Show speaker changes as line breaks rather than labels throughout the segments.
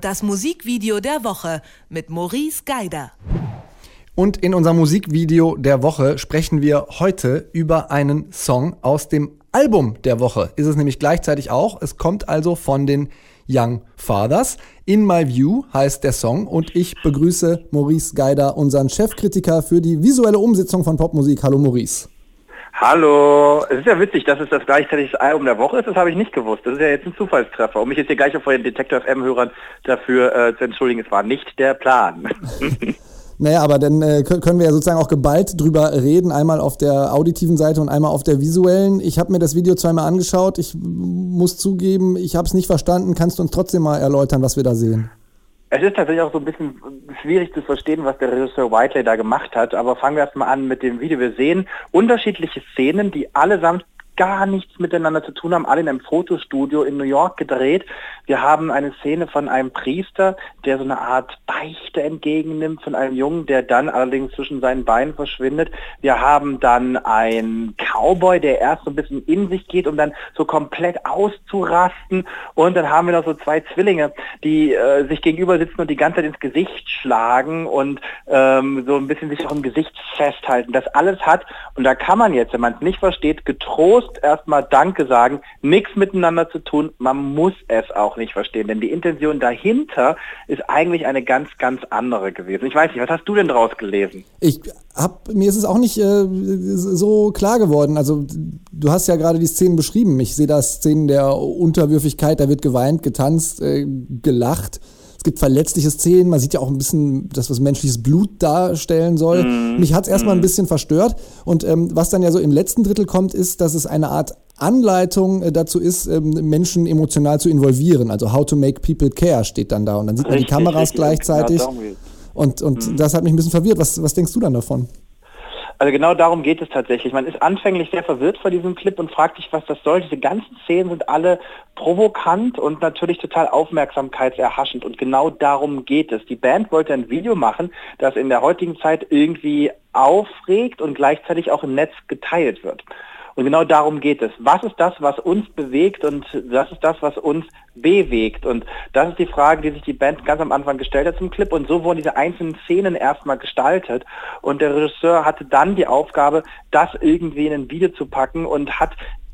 Das Musikvideo der Woche mit Maurice Geider.
Und in unserem Musikvideo der Woche sprechen wir heute über einen Song aus dem Album der Woche. Ist es nämlich gleichzeitig auch. Es kommt also von den Young Fathers. In My View heißt der Song und ich begrüße Maurice Geider, unseren Chefkritiker für die visuelle Umsetzung von Popmusik. Hallo Maurice.
Hallo, es ist ja witzig, dass es das gleichzeitig das Album der Woche ist, das habe ich nicht gewusst. Das ist ja jetzt ein Zufallstreffer. Um mich jetzt hier gleich vor den Detektor FM-Hörern dafür äh, zu entschuldigen, es war nicht der Plan.
Naja, aber dann äh, können wir ja sozusagen auch geballt drüber reden, einmal auf der auditiven Seite und einmal auf der visuellen. Ich habe mir das Video zweimal angeschaut. Ich muss zugeben, ich habe es nicht verstanden. Kannst du uns trotzdem mal erläutern, was wir da sehen?
Es ist tatsächlich auch so ein bisschen schwierig zu verstehen, was der Regisseur Whiteley da gemacht hat, aber fangen wir erstmal an mit dem Video. Wir sehen unterschiedliche Szenen, die allesamt gar nichts miteinander zu tun haben, alle in einem Fotostudio in New York gedreht. Wir haben eine Szene von einem Priester, der so eine Art Beichte entgegennimmt von einem Jungen, der dann allerdings zwischen seinen Beinen verschwindet. Wir haben dann einen Cowboy, der erst so ein bisschen in sich geht, um dann so komplett auszurasten. Und dann haben wir noch so zwei Zwillinge, die äh, sich gegenüber sitzen und die ganze Zeit ins Gesicht schlagen und ähm, so ein bisschen sich auch im Gesicht festhalten. Das alles hat, und da kann man jetzt, wenn man es nicht versteht, getrost bewusst erstmal Danke sagen, nichts miteinander zu tun, man muss es auch nicht verstehen, denn die Intention dahinter ist eigentlich eine ganz, ganz andere gewesen. Ich weiß nicht, was hast du denn daraus gelesen?
Ich hab, mir ist es auch nicht äh, so klar geworden. Also du hast ja gerade die Szenen beschrieben. Ich sehe da Szenen der Unterwürfigkeit, da wird geweint, getanzt, äh, gelacht. Es gibt verletzliche Szenen, man sieht ja auch ein bisschen das, was menschliches Blut darstellen soll. Mm. Mich hat es erstmal ein mhm. bisschen verstört. Und ähm, was dann ja so im letzten Drittel kommt, ist, dass es eine Art Anleitung äh, dazu ist, ähm, Menschen emotional zu involvieren. Also How to make people care steht dann da. Und dann sieht man die Kameras richtig, gleichzeitig. Und, und mhm. das hat mich ein bisschen verwirrt. Was, was denkst du dann davon?
Also genau darum geht es tatsächlich. Man ist anfänglich sehr verwirrt vor diesem Clip und fragt sich, was das soll. Diese ganzen Szenen sind alle provokant und natürlich total aufmerksamkeitserhaschend und genau darum geht es. Die Band wollte ein Video machen, das in der heutigen Zeit irgendwie aufregt und gleichzeitig auch im Netz geteilt wird. Und genau darum geht es. Was ist das, was uns bewegt und das ist das, was uns bewegt? Und das ist die Frage, die sich die Band ganz am Anfang gestellt hat zum Clip. Und so wurden diese einzelnen Szenen erstmal gestaltet. Und der Regisseur hatte dann die Aufgabe, das irgendwie in ein Video zu packen und hat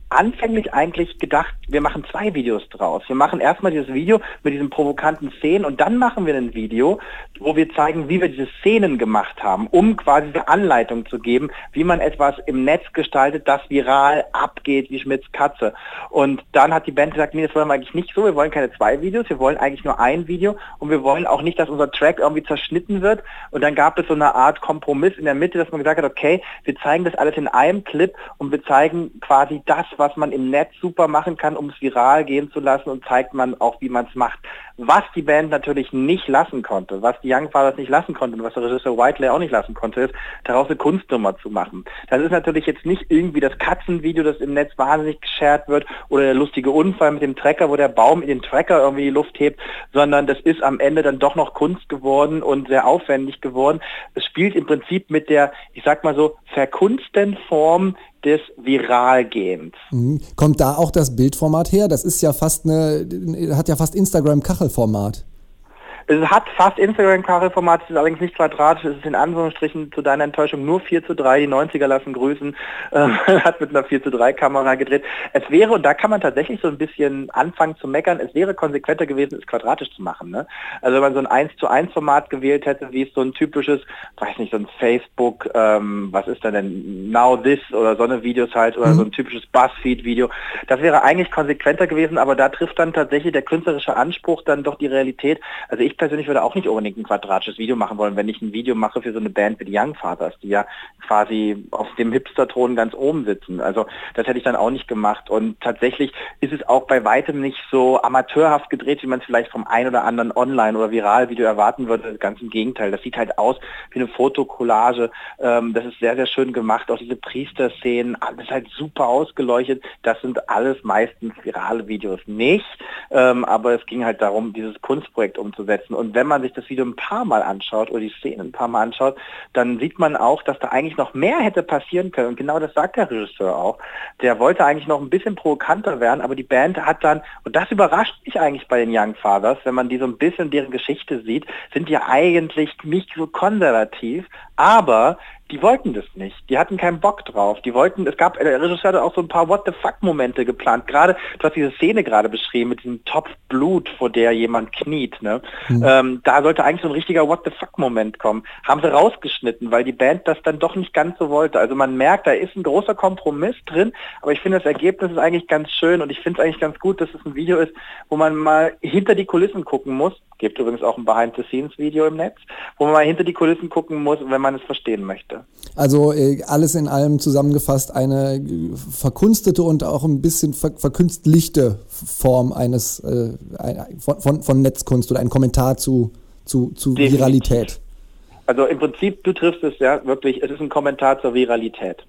anfänglich eigentlich gedacht, wir machen zwei Videos draus. Wir machen erstmal dieses Video mit diesen provokanten Szenen und dann machen wir ein Video, wo wir zeigen, wie wir diese Szenen gemacht haben, um quasi eine Anleitung zu geben, wie man etwas im Netz gestaltet, das viral abgeht wie Schmidts Katze. Und dann hat die Band gesagt, nee, das wollen wir eigentlich nicht so, wir wollen keine zwei Videos, wir wollen eigentlich nur ein Video und wir wollen auch nicht, dass unser Track irgendwie zerschnitten wird. Und dann gab es so eine Art Kompromiss in der Mitte, dass man gesagt hat, okay, wir zeigen das alles in einem Clip und wir zeigen quasi das, was man im Netz super machen kann, um es viral gehen zu lassen und zeigt man auch, wie man es macht. Was die Band natürlich nicht lassen konnte, was die Young Fathers nicht lassen konnte und was der Regisseur Whiteley auch nicht lassen konnte, ist, daraus eine Kunstnummer zu machen. Das ist natürlich jetzt nicht irgendwie das Katzenvideo, das im Netz wahnsinnig geshared wird oder der lustige Unfall mit dem Trecker, wo der Baum in den Trecker irgendwie die Luft hebt, sondern das ist am Ende dann doch noch Kunst geworden und sehr aufwendig geworden. Es spielt im Prinzip mit der, ich sag mal so, verkunsten Form des Viralgehens.
Mhm. Kommt da auch das Bildformat her? Das ist ja fast eine, hat ja fast Instagram-Kachelformat.
Es hat fast Instagram-Kachelformat, es ist allerdings nicht quadratisch, es ist in Anführungsstrichen zu deiner Enttäuschung nur 4 zu 3, die 90er lassen grüßen, äh, hat mit einer 4 zu 3 Kamera gedreht. Es wäre, und da kann man tatsächlich so ein bisschen anfangen zu meckern, es wäre konsequenter gewesen, es quadratisch zu machen. Ne? Also wenn man so ein 1 zu 1 Format gewählt hätte, wie es so ein typisches, weiß nicht, so ein Facebook, ähm, was ist da denn, Now This oder so eine Videos halt, oder mhm. so ein typisches Buzzfeed-Video, das wäre eigentlich konsequenter gewesen, aber da trifft dann tatsächlich der künstlerische Anspruch dann doch die Realität. Also ich persönlich würde auch nicht unbedingt ein quadratisches Video machen wollen, wenn ich ein Video mache für so eine Band wie die Young Fathers, die ja quasi auf dem Hipster-Thron ganz oben sitzen. Also das hätte ich dann auch nicht gemacht. Und tatsächlich ist es auch bei weitem nicht so amateurhaft gedreht, wie man es vielleicht vom ein oder anderen Online- oder Viral-Video erwarten würde. Ganz im Gegenteil. Das sieht halt aus wie eine Fotokollage. Ähm, das ist sehr, sehr schön gemacht. Auch diese Priester-Szenen, alles halt super ausgeleuchtet. Das sind alles meistens virale Videos nicht. Ähm, aber es ging halt darum, dieses Kunstprojekt umzusetzen umsetzen. Und wenn man sich das Video ein paar Mal anschaut oder die Szene ein paar Mal anschaut, dann sieht man auch, dass da eigentlich noch mehr hätte passieren können. Und genau das sagt der Regisseur auch. Der wollte eigentlich noch ein bisschen provokanter werden, aber die Band hat dann, und das überrascht mich eigentlich bei den Young Fathers, wenn man die so ein bisschen deren Geschichte sieht, sind die eigentlich nicht so konservativ, aber die wollten das nicht. Die hatten keinen Bock drauf. Die wollten, es gab, der Regisseur hatte auch so ein paar What the fuck Momente geplant. Gerade, du hast diese Szene gerade beschrieben mit diesem Topf Blut, vor der jemand kniet. Ne? Mhm. Ähm, da sollte eigentlich so ein richtiger What the fuck Moment kommen. Haben sie rausgeschnitten, weil die Band das dann doch nicht ganz so wollte. Also man merkt, da ist ein großer Kompromiss drin, aber ich finde das Ergebnis ist eigentlich ganz schön und ich finde es eigentlich ganz gut, dass es ein Video ist, wo man mal hinter die Kulissen gucken muss. Gibt übrigens auch ein Behind-the-Scenes-Video im Netz, wo man mal hinter die Kulissen gucken muss, wenn man es verstehen möchte.
Also äh, alles in allem zusammengefasst eine verkunstete und auch ein bisschen ver verkünstlichte Form eines äh, von, von, von, Netzkunst oder ein Kommentar zu, zu, zu Viralität.
Also im Prinzip, du triffst es ja wirklich, es ist ein Kommentar zur Viralität.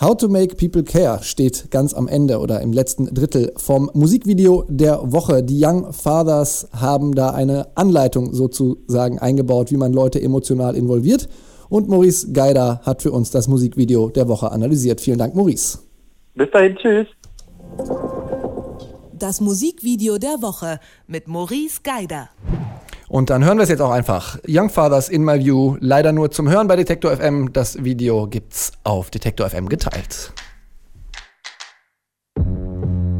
How to Make People Care steht ganz am Ende oder im letzten Drittel vom Musikvideo der Woche. Die Young Fathers haben da eine Anleitung sozusagen eingebaut, wie man Leute emotional involviert. Und Maurice Geider hat für uns das Musikvideo der Woche analysiert. Vielen Dank, Maurice.
Bis dahin, tschüss.
Das Musikvideo der Woche mit Maurice Geider.
Und dann hören wir es jetzt auch einfach. Young Fathers in My View, leider nur zum Hören bei Detektor FM. Das Video gibt's auf Detektor FM geteilt.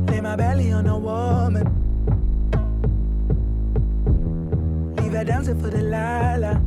Lay my belly on a woman. Leave her dancing for the lala.